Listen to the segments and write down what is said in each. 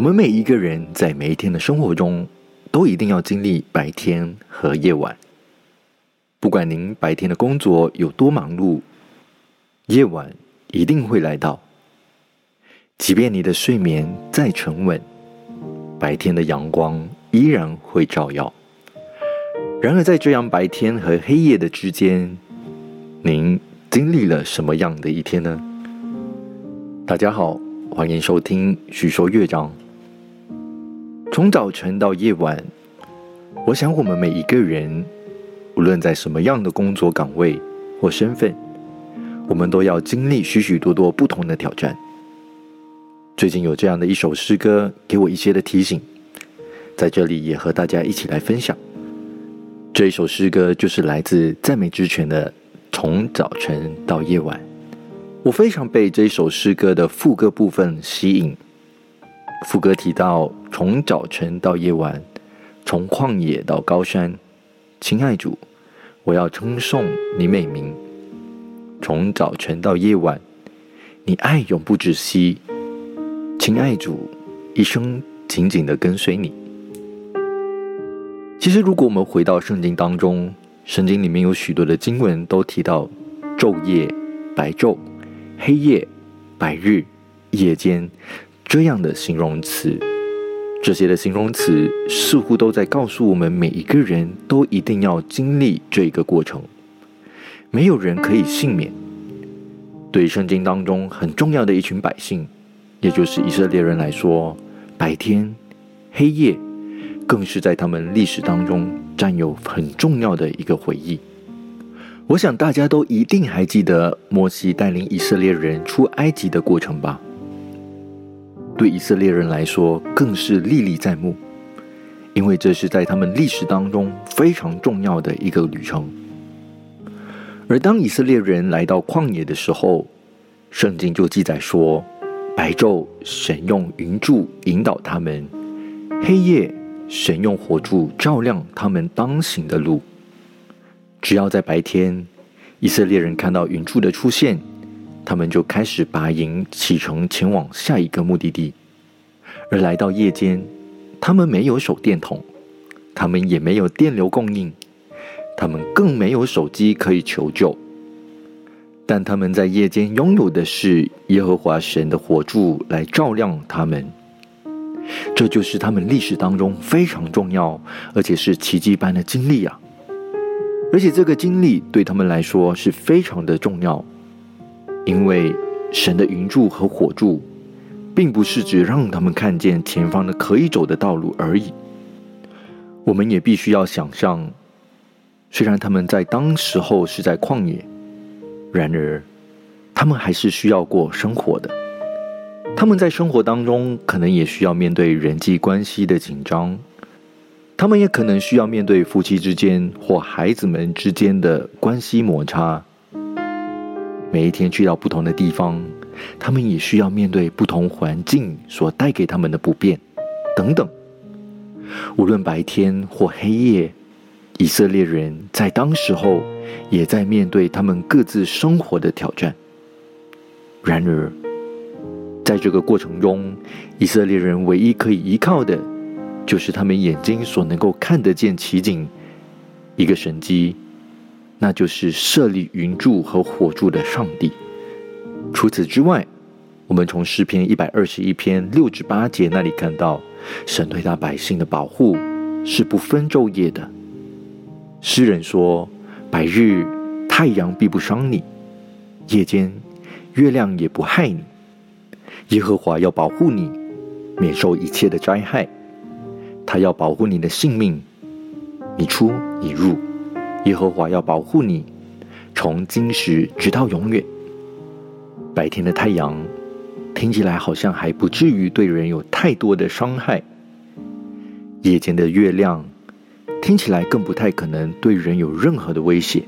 我们每一个人在每一天的生活中，都一定要经历白天和夜晚。不管您白天的工作有多忙碌，夜晚一定会来到。即便你的睡眠再沉稳，白天的阳光依然会照耀。然而，在这样白天和黑夜的之间，您经历了什么样的一天呢？大家好，欢迎收听许说乐章。从早晨到夜晚，我想我们每一个人，无论在什么样的工作岗位或身份，我们都要经历许许多多不同的挑战。最近有这样的一首诗歌，给我一些的提醒，在这里也和大家一起来分享。这一首诗歌就是来自赞美之泉的《从早晨到夜晚》。我非常被这首诗歌的副歌部分吸引。副歌提到：“从早晨到夜晚，从旷野到高山，亲爱主，我要称颂你美名。从早晨到夜晚，你爱永不止息。”亲爱主，一生紧紧的跟随你。其实，如果我们回到圣经当中，圣经里面有许多的经文都提到昼夜、白昼、黑夜、白日、夜间这样的形容词。这些的形容词似乎都在告诉我们，每一个人都一定要经历这一个过程，没有人可以幸免。对圣经当中很重要的一群百姓。也就是以色列人来说，白天、黑夜，更是在他们历史当中占有很重要的一个回忆。我想大家都一定还记得摩西带领以色列人出埃及的过程吧？对以色列人来说，更是历历在目，因为这是在他们历史当中非常重要的一个旅程。而当以色列人来到旷野的时候，圣经就记载说。白昼，神用云柱引导他们；黑夜，神用火柱照亮他们当行的路。只要在白天，以色列人看到云柱的出现，他们就开始拔营启程前往下一个目的地；而来到夜间，他们没有手电筒，他们也没有电流供应，他们更没有手机可以求救。但他们在夜间拥有的是耶和华神的火柱来照亮他们，这就是他们历史当中非常重要，而且是奇迹般的经历啊！而且这个经历对他们来说是非常的重要，因为神的云柱和火柱，并不是只让他们看见前方的可以走的道路而已。我们也必须要想象，虽然他们在当时候是在旷野。然而，他们还是需要过生活的。他们在生活当中，可能也需要面对人际关系的紧张。他们也可能需要面对夫妻之间或孩子们之间的关系摩擦。每一天去到不同的地方，他们也需要面对不同环境所带给他们的不便等等。无论白天或黑夜。以色列人在当时候也在面对他们各自生活的挑战。然而，在这个过程中，以色列人唯一可以依靠的，就是他们眼睛所能够看得见奇景，一个神迹，那就是设立云柱和火柱的上帝。除此之外，我们从诗篇一百二十一篇六至八节那里看到，神对他百姓的保护是不分昼夜的。诗人说：“白日太阳必不伤你，夜间月亮也不害你。耶和华要保护你，免受一切的灾害。他要保护你的性命，你出你入。耶和华要保护你，从今时直到永远。白天的太阳听起来好像还不至于对人有太多的伤害，夜间的月亮。”听起来更不太可能对人有任何的威胁。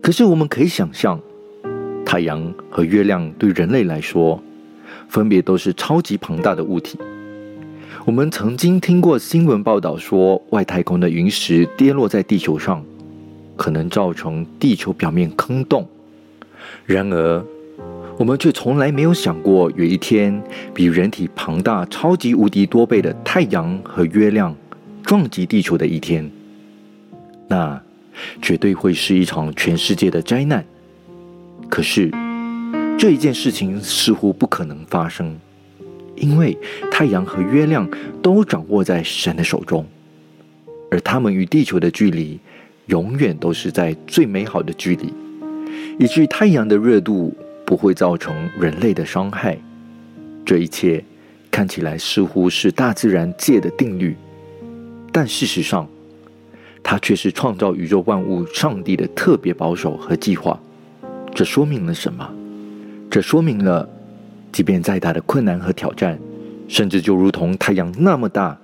可是我们可以想象，太阳和月亮对人类来说，分别都是超级庞大的物体。我们曾经听过新闻报道说，外太空的陨石跌落在地球上，可能造成地球表面坑洞。然而，我们却从来没有想过，有一天比人体庞大、超级无敌多倍的太阳和月亮撞击地球的一天，那绝对会是一场全世界的灾难。可是，这一件事情似乎不可能发生，因为太阳和月亮都掌握在神的手中，而他们与地球的距离永远都是在最美好的距离，以至于太阳的热度。不会造成人类的伤害，这一切看起来似乎是大自然界的定律，但事实上，它却是创造宇宙万物上帝的特别保守和计划。这说明了什么？这说明了，即便再大的困难和挑战，甚至就如同太阳那么大，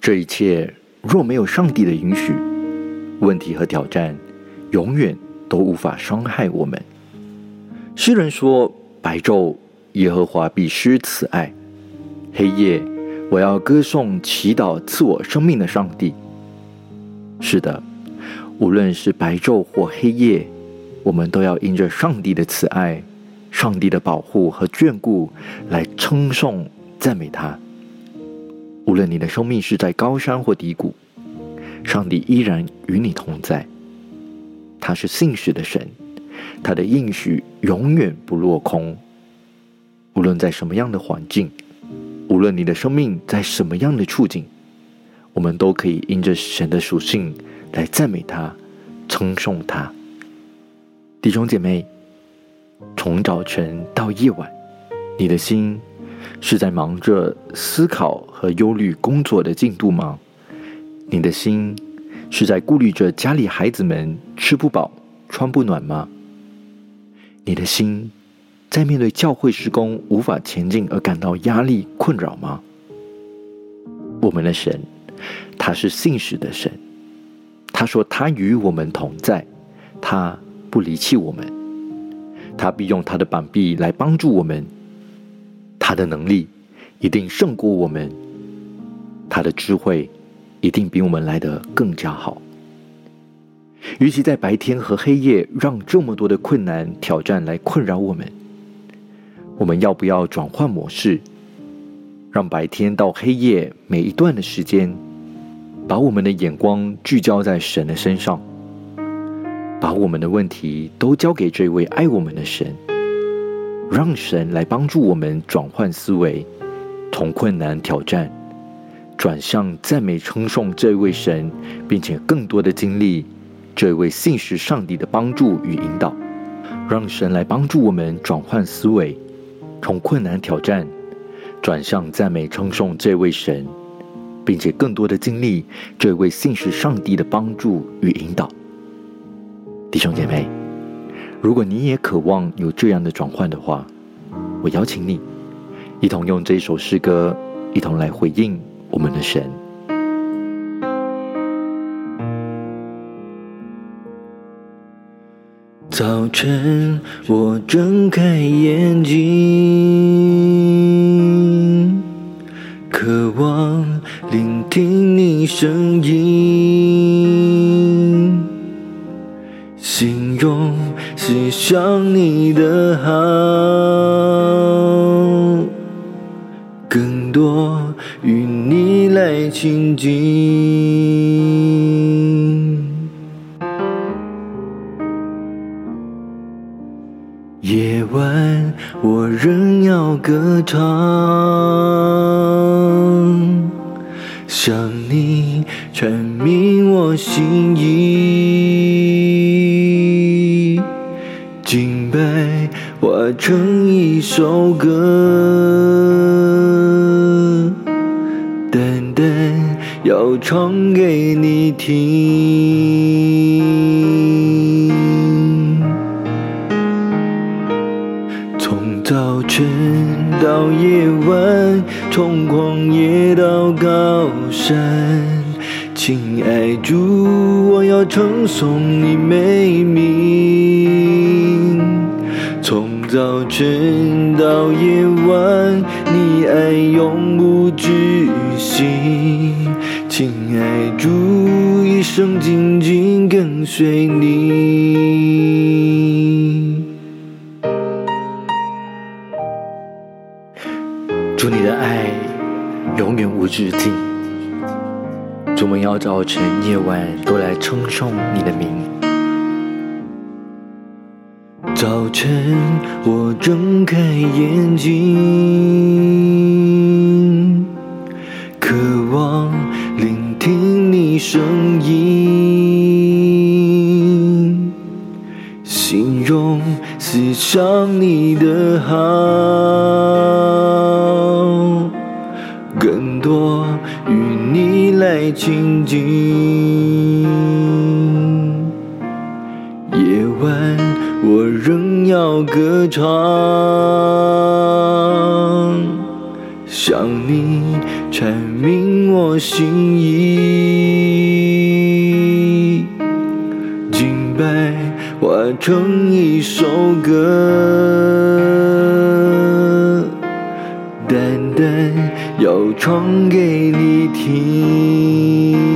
这一切若没有上帝的允许，问题和挑战永远都无法伤害我们。诗人说：“白昼，耶和华必施慈爱；黑夜，我要歌颂祈祷赐我生命的上帝。”是的，无论是白昼或黑夜，我们都要因着上帝的慈爱、上帝的保护和眷顾来称颂、赞美他。无论你的生命是在高山或低谷，上帝依然与你同在。他是信实的神。他的应许永远不落空。无论在什么样的环境，无论你的生命在什么样的处境，我们都可以因着神的属性来赞美他、称颂他。弟兄姐妹，从早晨到夜晚，你的心是在忙着思考和忧虑工作的进度吗？你的心是在顾虑着家里孩子们吃不饱、穿不暖吗？你的心在面对教会施工无法前进而感到压力困扰吗？我们的神，他是信实的神。他说他与我们同在，他不离弃我们，他必用他的膀臂来帮助我们。他的能力一定胜过我们，他的智慧一定比我们来得更加好。与其在白天和黑夜让这么多的困难挑战来困扰我们，我们要不要转换模式，让白天到黑夜每一段的时间，把我们的眼光聚焦在神的身上，把我们的问题都交给这位爱我们的神，让神来帮助我们转换思维，从困难挑战转向赞美称颂这位神，并且更多的经历。这位信实上帝的帮助与引导，让神来帮助我们转换思维，从困难挑战转向赞美称颂这位神，并且更多的经历这位信实上帝的帮助与引导。弟兄姐妹，如果你也渴望有这样的转换的话，我邀请你一同用这首诗歌，一同来回应我们的神。早晨，我睁开眼睛，渴望聆听你声音，是想你的好，更多与你来亲近。夜晚，我仍要歌唱，想你阐明我心意，成一首歌，单单要唱给你听。从早晨到夜晚，从旷野到高山，亲爱主，我要称颂你美名。早晨到夜晚，你爱永无止息，亲爱主，一生紧紧跟随你。祝你的爱永远无止境。祝我要早晨、夜晚都来称颂你的名。早晨，我睁开眼睛，渴望聆听你声音，形容思想你的好，更多与你来亲近。要歌唱，向你阐明我心意，敬拜化成一首歌，单单要唱给你听。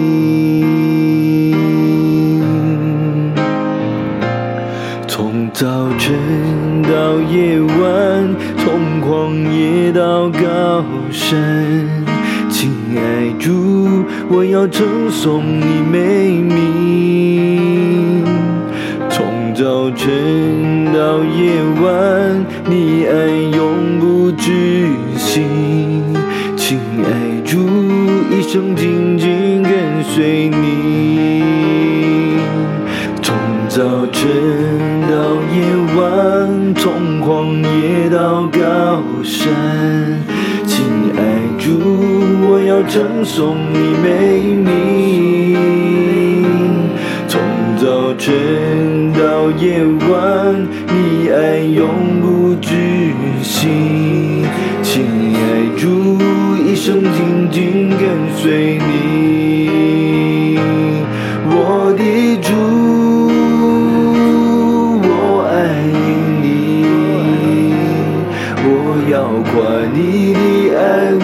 早晨到夜晚，从旷野到高山，亲爱主，我要称颂你美名。从早晨到夜晚，你爱永不止息，亲爱主，一生紧紧跟随你。我要称颂你美名。从早晨到夜晚，你爱永不止息，亲爱主，一生紧紧跟随你。我的主，我爱你，我要夸你的爱无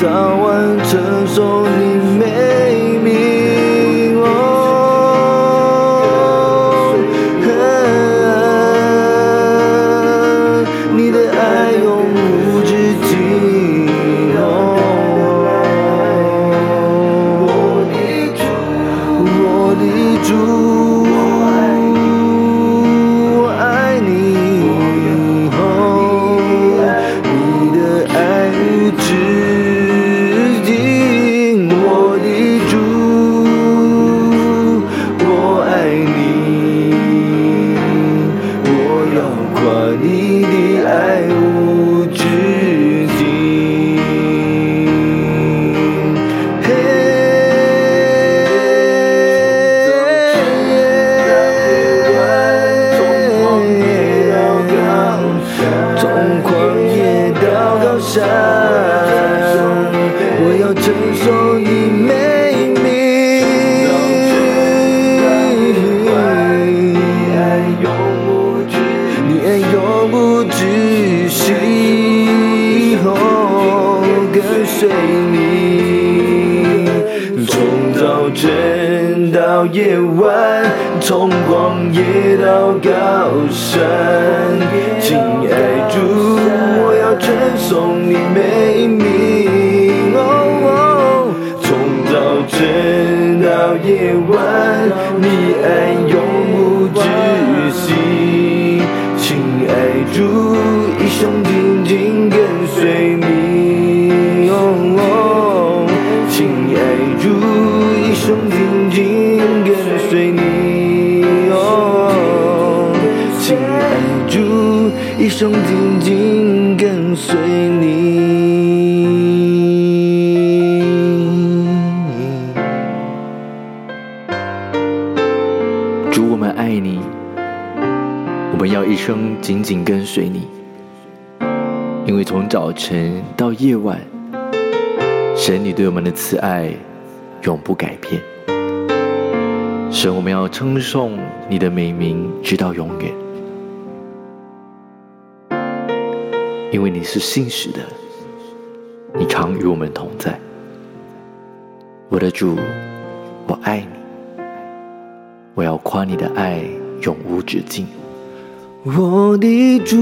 早晚承受你随你，从早晨到夜晚，从旷野到高山，亲爱主，我要称颂你美名。哦哦，从早晨到夜晚，你爱永无止息，亲爱主，一生敬。紧紧跟随你。主，我们爱你，我们要一生紧紧跟随你，因为从早晨到夜晚，神你对我们的慈爱永不改变。神，我们要称颂你的美名直到永远，因为你是信实的，你常与我们同在。我的主，我爱你。我要夸你的爱永无止境，我的主，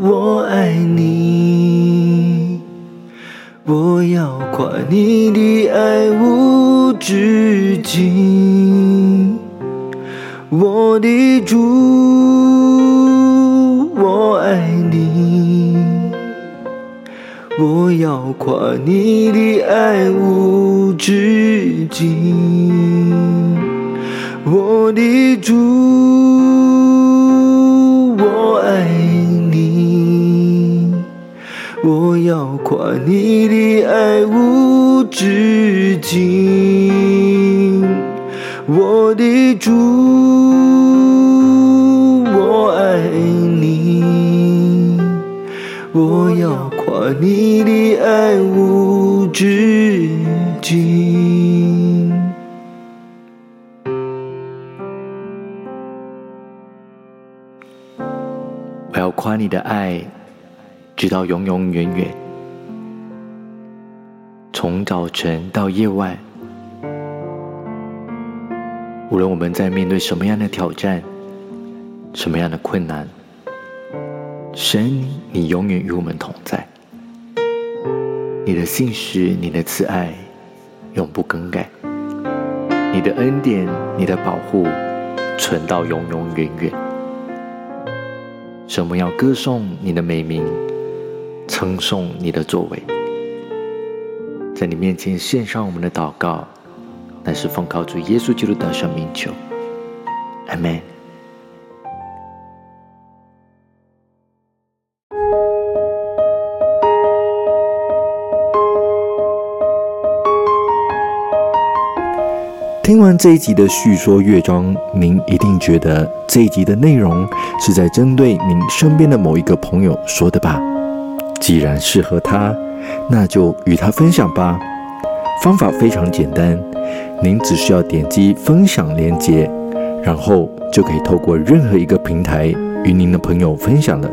我爱你。我要夸你的爱无止境，我的主，我要夸你的爱无止境，我的主，我爱你。我要夸你的爱无止境，我的主，我爱你。我要夸你的爱无止境。我要夸你的爱直到永永远远，从早晨到夜晚，无论我们在面对什么样的挑战、什么样的困难，神，你永远与我们同在。你的信实，你的慈爱，永不更改。你的恩典，你的保护，存到永永远远。神，我们要歌颂你的美名，称颂你的作为，在你面前献上我们的祷告，乃是奉靠主耶稣基督的生命求。阿门。听完这一集的叙说乐章，您一定觉得这一集的内容是在针对您身边的某一个朋友说的吧？既然适合他，那就与他分享吧。方法非常简单，您只需要点击分享链接，然后就可以透过任何一个平台与您的朋友分享了。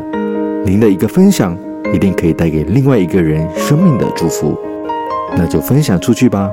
您的一个分享，一定可以带给另外一个人生命的祝福。那就分享出去吧。